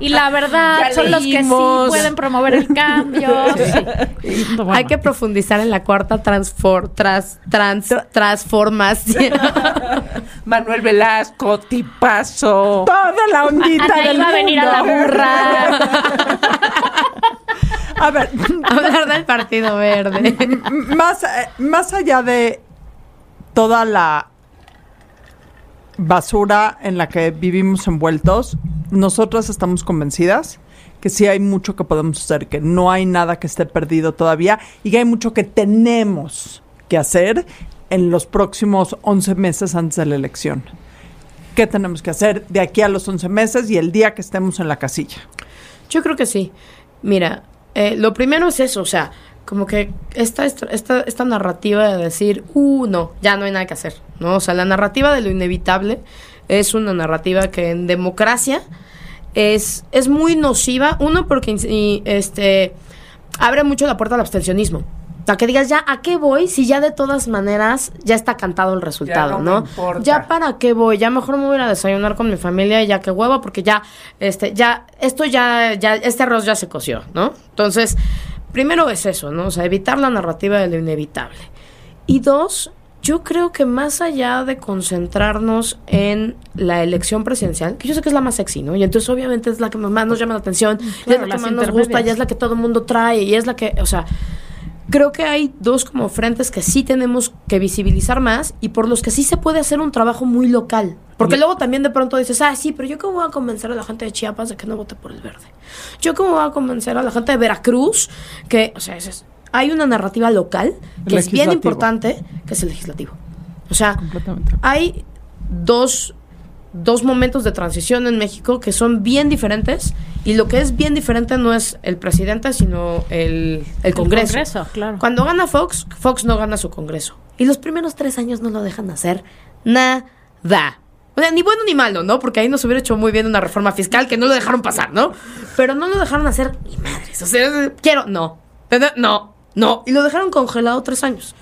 y la verdad Ya son los que sí pueden promover el cambio. Sí. Bueno. Hay que profundizar en la cuarta transfor, tras, trans, transformación. *laughs* Manuel Velasco, tipazo. Toda la ondita Ana del iba a venir a la mundo. burra. *laughs* A ver, *laughs* Hablar del Partido Verde. más, eh, más allá de toda la basura en la que vivimos envueltos, nosotras estamos convencidas que sí hay mucho que podemos hacer, que no hay nada que esté perdido todavía y que hay mucho que tenemos que hacer en los próximos 11 meses antes de la elección. ¿Qué tenemos que hacer de aquí a los 11 meses y el día que estemos en la casilla? Yo creo que sí. Mira, eh, lo primero es eso, o sea, como que esta, esta, esta, narrativa de decir, uh, no, ya no hay nada que hacer, ¿no? O sea, la narrativa de lo inevitable es una narrativa que en democracia es, es muy nociva. Uno, porque este, abre mucho la puerta al abstencionismo. O sea, que digas, ya, ¿a qué voy? Si ya de todas maneras ya está cantado el resultado, no me ¿no? importa. Ya para qué voy, ya mejor me voy a desayunar con mi familia y ya que huevo, porque ya, este, ya, esto ya, ya, este arroz ya se coció, ¿no? Entonces, primero es eso, ¿no? O sea, evitar la narrativa de lo inevitable. Y dos, yo creo que más allá de concentrarnos en la elección presidencial, que yo sé que es la más sexy, ¿no? Y entonces obviamente es la que más nos llama la atención, es la que más nos gusta, y es la que todo el mundo trae, y es la que, o sea, creo que hay dos como frentes que sí tenemos que visibilizar más y por los que sí se puede hacer un trabajo muy local. Porque luego también de pronto dices, ah, sí, pero yo cómo voy a convencer a la gente de Chiapas de que no vote por el verde. Yo cómo voy a convencer a la gente de Veracruz que, o sea, es- es- hay una narrativa local que es bien importante, que es el legislativo. O sea, hay dos, dos momentos de transición en México que son bien diferentes y lo que es bien diferente no es el presidente, sino el, el Congreso. Congreso, claro. Cuando gana Fox, Fox no gana su Congreso. Y los primeros tres años no lo dejan hacer nada. O sea, ni bueno ni malo, ¿no? Porque ahí nos hubiera hecho muy bien una reforma fiscal que no lo dejaron pasar, ¿no? Pero no lo dejaron hacer ni madres. O sea, quiero, no. No, no. Y lo dejaron congelado tres años.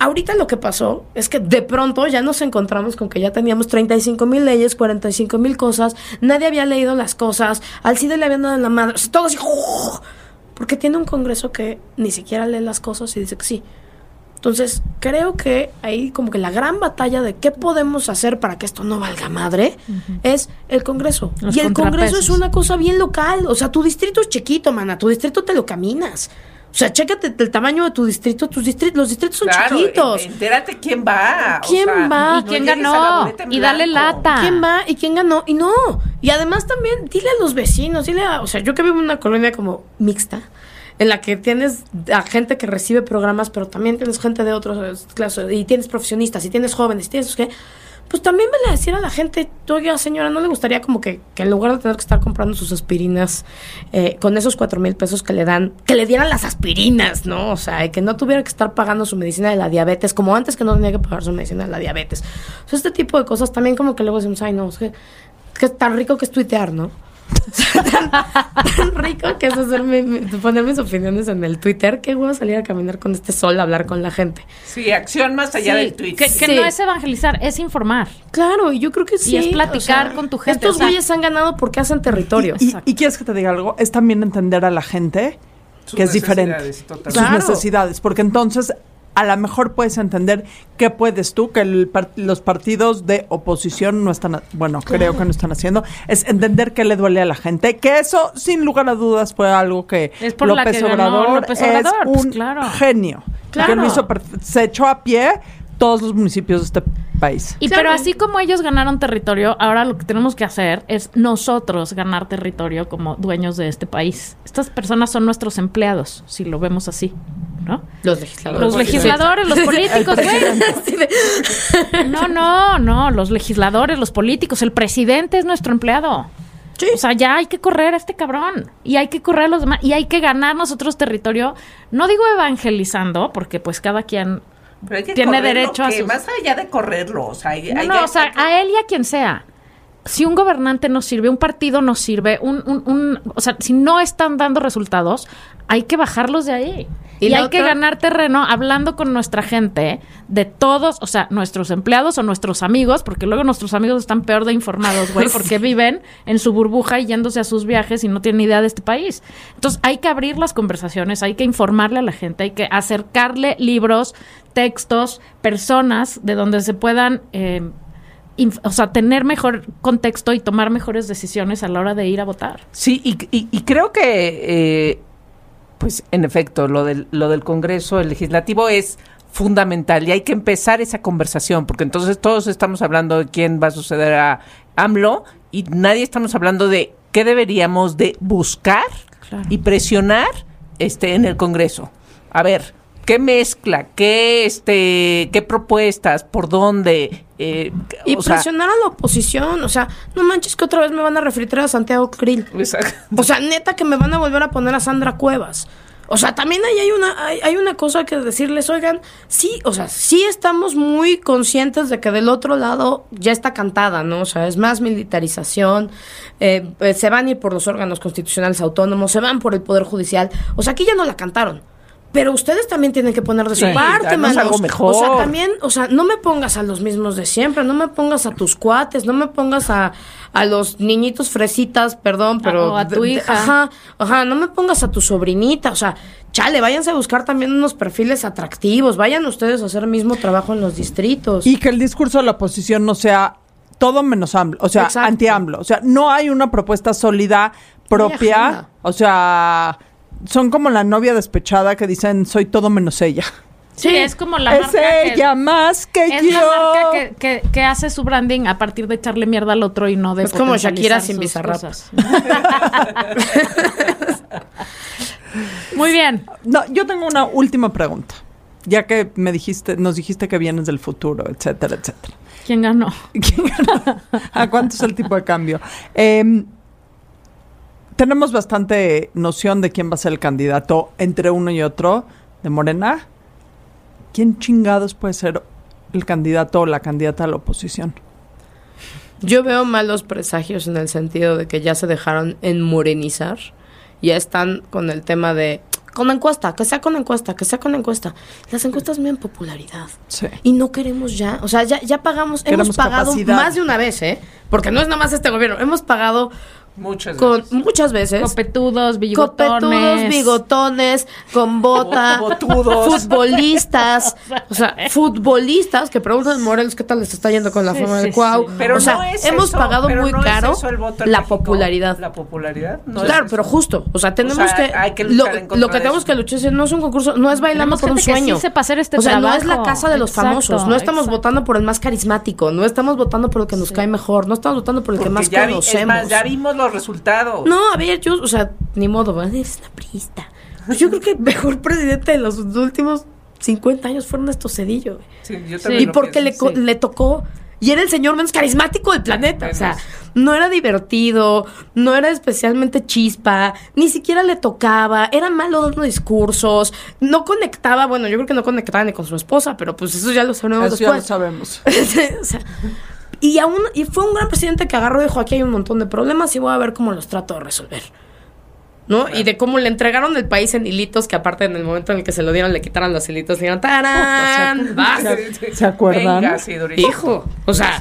Ahorita lo que pasó es que de pronto ya nos encontramos con que ya teníamos 35 mil leyes, 45 mil cosas, nadie había leído las cosas, al CIDE le habían dado en la madre, todo así, ¡oh! porque tiene un congreso que ni siquiera lee las cosas y dice que sí. Entonces, creo que ahí como que la gran batalla de qué podemos hacer para que esto no valga madre es el Congreso. Los y el Congreso es una cosa bien local. O sea, tu distrito es chiquito, mana. Tu distrito te lo caminas. O sea, chécate el tamaño de tu distrito. Tus distritos, los distritos son Claro, chiquitos. en- entérate quién va. o ¿Quién sea, va? ¿Y no quién ganó? Y dale lata. ¿Quién va y quién ganó? Y no. Y además también, dile a los vecinos, dile a, o sea, yo que vivo en una colonia como mixta, en la que tienes a gente que recibe programas, pero también tienes gente de otros clases, y tienes profesionistas, y tienes jóvenes, y tienes que, pues también vele a decir a la gente, oiga señora, ¿no le gustaría como que, que en lugar de tener que estar comprando sus aspirinas, eh, con esos cuatro mil pesos que le dan, que le dieran las aspirinas, ¿no? O sea, que no tuviera que estar pagando su medicina de la diabetes, como antes que no tenía que pagar su medicina de la diabetes. O sea, este tipo de cosas también como que luego decimos, ay no, es que, que es tan rico que es tuitear, ¿no? O tan, tan rico que es hacerme, poner mis opiniones en el Twitter. Qué huevo salir a caminar con este sol a hablar con la gente. Sí, acción más allá Sí, del tweet. que, que Sí. no es evangelizar, es informar. Claro, y yo creo que sí. es platicar con tu gente, Estos o sea- güeyes han ganado porque hacen territorio. Y, y quieres que te diga algo, es también entender a la gente Sus que es diferente. necesidades, totalmente. Sus Claro. necesidades, porque entonces a lo mejor puedes entender qué puedes tú, que el los partidos de oposición no están, bueno, creo que no están haciendo, es entender qué le duele a la gente, que eso sin lugar a dudas fue algo que Es por la que López Obrador, es pues, un claro. genio, Claro. que lo hizo se echó a pie todos los municipios de este país. Y pero así como ellos ganaron territorio, ahora lo que tenemos que hacer es nosotros ganar territorio como dueños de este país. Estas personas son nuestros empleados, si lo vemos así, ¿no? Los legisladores. Los legisladores, los políticos, güey. *laughs* No, no, no, los legisladores, los políticos, el presidente es nuestro empleado. Sí. O sea, ya hay que correr a este cabrón. Y hay que correr a los demás. Y hay que ganar nosotros territorio. No digo evangelizando, porque pues cada quien Pero hay que tiene derecho a que sus- Más allá de correrlo, o sea, hay, No, hay no, que- o sea, hay a él y a quien sea. Si un gobernante no sirve, un partido no sirve, un, un- un- o sea, si no están dando resultados, hay que bajarlos de ahí. Y hay que ganar terreno hablando con nuestra gente, de todos, o sea, nuestros empleados o nuestros amigos, porque luego nuestros amigos están peor de informados, güey, *laughs* porque viven en su burbuja y yéndose a sus viajes y no tienen idea de este país. Entonces, hay que abrir las conversaciones, hay que informarle a la gente, hay que acercarle libros, textos, personas de donde se puedan... eh, o sea, tener mejor contexto y tomar mejores decisiones a la hora de ir a votar. Sí, y, y- y creo que, eh, pues en efecto, lo del, lo del Congreso, el legislativo es fundamental y hay que empezar esa conversación, porque entonces todos estamos hablando de quién va a suceder a AMLO y nadie estamos hablando de qué deberíamos de buscar Claro. y presionar este en el Congreso. A ver, ¿qué mezcla? ¿Qué este qué propuestas? ¿Por dónde? Eh, Y o sea, presionar a la oposición. O sea, no manches que otra vez me van a refritar a Santiago Krill. exacto. O sea, neta que me van a volver a poner a Sandra Cuevas. O sea, también ahí hay una, hay, hay una cosa que decirles, oigan, sí, o sea, sí estamos muy conscientes de que del otro lado ya está cantada, ¿no? O sea, es más militarización, eh, eh, se van a ir por los órganos constitucionales autónomos, se van por el Poder Judicial. O sea, aquí ya no la cantaron. Pero ustedes también tienen que poner de su Sí, parte, manos. algo mejor. O sea, también, o sea, no me pongas a los mismos de siempre, no me pongas a tus cuates, no me pongas a, a los niñitos fresitas, perdón, pero... o a tu de- de- hija. Ajá, ajá, no me pongas a tu sobrinita, o sea, chale, váyanse a buscar también unos perfiles atractivos, vayan ustedes a hacer el mismo trabajo en los distritos. Y que el discurso de la oposición no sea todo menos AMLO, o sea, anti-AMLO. O sea, no hay una propuesta sólida propia. O sea, son como la novia despechada que dicen, soy todo menos ella. Sí, es como la es marca que- ella más que es yo. la marca que, que- que hace su branding a partir de echarle mierda al otro y no de Es como Shakira sin Bizarrap. *laughs* Muy bien. No, yo tengo una última pregunta. Ya que me dijiste, nos dijiste que vienes del futuro, etcétera, etcétera. ¿Quién ganó? ¿A cuánto es el tipo de cambio? Em, tenemos bastante noción de quién va a ser el candidato entre uno y otro de Morena. ¿Quién chingados puede ser el candidato o la candidata a la oposición? Yo veo malos presagios en el sentido de que ya se dejaron enmorenizar, ya están con el tema de con encuesta, que sea con encuesta, que sea con encuesta. Las encuestas miden popularidad. Sí. Y no queremos ya, o sea, ya, ya pagamos, Queremos hemos pagado capacidad. más de una vez, ¿eh? Porque no es nada más este gobierno, hemos pagado Muchas con veces. muchas veces. Copetudos, bigotones. Copetudos, bigotones, con bota, *laughs* Botudos. futbolistas, *laughs* o sea, futbolistas que preguntan Morelos qué tal les está yendo con la Sí, forma sí, del Cuau. sí. Pero o sea, no es hemos eso, pagado pero muy no es caro eso el voto en la México. popularidad. La popularidad. no es claro, pero justo, o sea, tenemos O sea, que, hay que lo, luchar en contra lo que de tenemos eso. que luchar es no es un concurso, no es bailando por un gente que sí sueño. sepa hacer este o sea, no es la casa de los Exacto, famosos, no estamos exacto. votando por el más carismático, no estamos votando por el que nos cae mejor, no estamos votando por el que más es conocemos. más, ya vimos los resultados. No, a ver, yo, o sea, ni modo, ¿verdad? eres una priista. Pues yo creo que el mejor presidente de los últimos 50 años fue Ernesto Cedillo. Sí, yo también Y lo porque le, le tocó. Y era el señor menos carismático del planeta. O sea, no era divertido, no era especialmente chispa, ni siquiera le tocaba, era malo dando discursos, no conectaba, bueno, yo creo que no conectaba ni con su esposa, pero pues eso ya lo sabemos Eso ya lo sabemos. *laughs* O sea, y aún y fue un gran presidente que agarró y dijo aquí hay un montón de problemas y voy a ver cómo los trato de resolver ¿no? y de cómo le entregaron el país en hilitos que aparte en el momento en el que se lo dieron le quitaron los hilitos y dijeron ¡tarán! *laughs* vas". ¿Se acuerdan? Venga, sí, durísimo. hijo o sea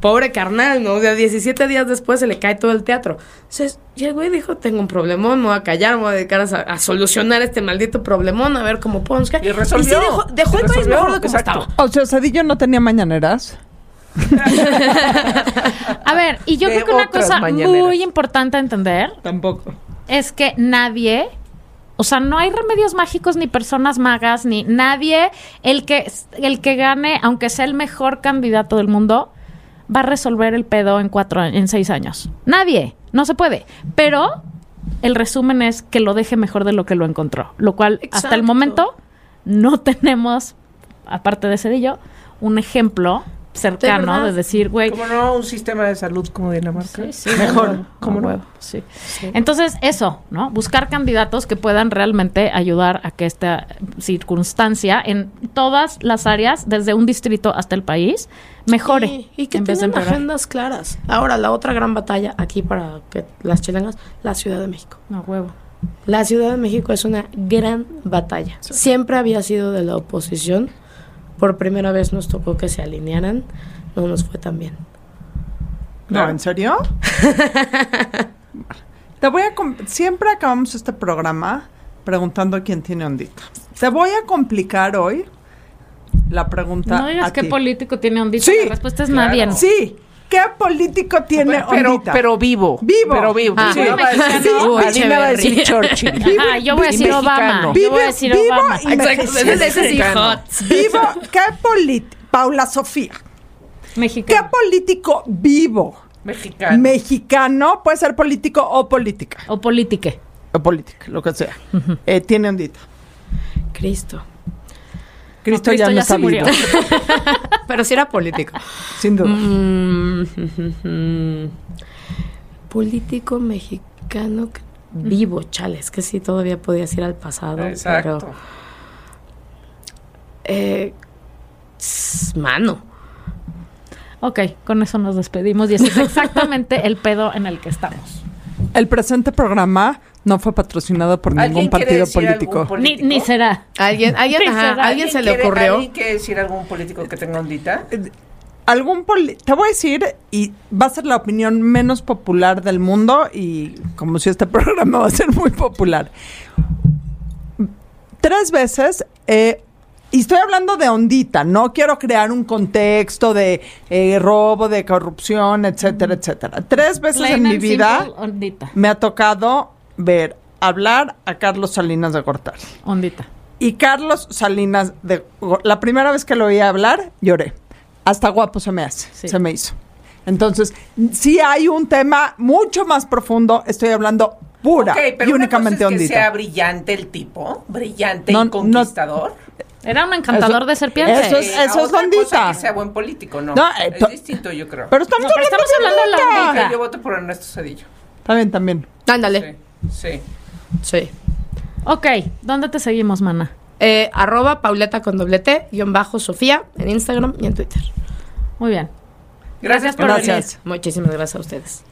pobre carnal no o sea 17 días después se le cae todo el teatro entonces y el güey dijo tengo un problemón me voy a callar me voy a dedicar a, a solucionar este maldito problemón a ver cómo podemos Y resolvió. sí dejó, dejó el Y país resolvió, mejor de exacto. estaba O sea, Cedillo no tenía mañaneras. A ver, y yo De creo que una cosa mañaneras. muy importante a entender Tampoco. es que nadie, o sea, no hay remedios mágicos ni personas magas ni nadie el que el que gane, aunque sea el mejor candidato del mundo, va a resolver el pedo en cuatro, en seis años. Nadie, no se puede. Pero el resumen es que lo deje mejor de lo que lo encontró, lo cual hasta el momento no tenemos, aparte de Cedillo, un ejemplo cercano verdad? de, decir, güey, ¿Cómo no? Un sistema de salud como Dinamarca. Sí, sí, Mejor. como ¿Cómo no? sí. Entonces, eso, ¿no? Buscar candidatos que puedan realmente ayudar a que esta circunstancia en todas las áreas, desde un distrito hasta el país, mejore. Y, y que de tengan agendas claras. Ahora, la otra gran batalla aquí para que las chilenas, la Ciudad de México. No, huevo. La Ciudad de México es una gran batalla. Siempre había sido de la oposición. Por primera vez nos tocó que se alinearan. No nos fue tan bien. No, ¿en serio? *laughs* Te voy a... com- Siempre acabamos este programa preguntando quién tiene ondita. Te voy a complicar hoy la pregunta No digas a qué ti. político tiene ondita. Sí, la respuesta es claro. nadie. ¿no? Sí. ¿Qué político tiene pero, ondita? pero vivo. Vivo. Pero vivo. Ah, Sí. mexicano. Va a decir. Churchill. Ajá, yo voy a decir Obama. mexicano. Yo voy a decir vivo Obama. y mexicano. Vivo, ¿qué político? Paula Sofía. ¿Qué Mexicano. político vivo Mexicano. mexicano puede ser político o política? O politique. O política, lo que sea. Eh, tiene ondita. Cristo. Cristo, Cristo ya no ya está se murió. vivo, *laughs* Pero sí era político. sin duda. Mm, *laughs* político mexicano que- vivo, chales, que sí todavía podías ir al pasado. Exacto. Pero, eh, mano. Ok, con eso nos despedimos y ese es exactamente el pedo en el que estamos. El presente programa no fue patrocinado por ningún partido político. algún Ni, ni será. Alguien, alguien, Sí, ajá, será. alguien se le ocurrió. ¿Alguien quiere decir algún político que tenga ondita? Algún poli- te voy a decir y va a ser la opinión menos popular del mundo y como si este *laughs* programa va a ser muy popular. Tres veces eh, y estoy hablando de ondita, no quiero crear un contexto de eh, robo, de corrupción, etcétera, etcétera. Tres veces Plain en mi vida ondita. me ha tocado ver hablar a Carlos Salinas de Gortari. Ondita. Y Carlos Salinas, de, la primera vez que lo oí hablar, lloré. Hasta guapo se me hace, Sí. se me hizo. Entonces, sí hay un tema mucho más profundo, estoy hablando pura pero y una únicamente cosa es que ondita. sea brillante el tipo, brillante No, y no- conquistador. Era un encantador Eso- de serpientes. eso es- Eh, eso es ondita. cosa que sea buen político, no. No, eh, es to- distinto, yo creo. Pero estamos No, pero hablando estamos hablando de la ondita. yo voto por Ernesto Cedillo. También, también. Ándale. Sí, sí. Sí. Ok, ¿dónde te seguimos, mana? Eh, arroba Pauleta con doble T, guion bajo Sofía, en Instagram y en Twitter. Muy bien. Gracias por Gracias. venir. Muchísimas gracias a ustedes.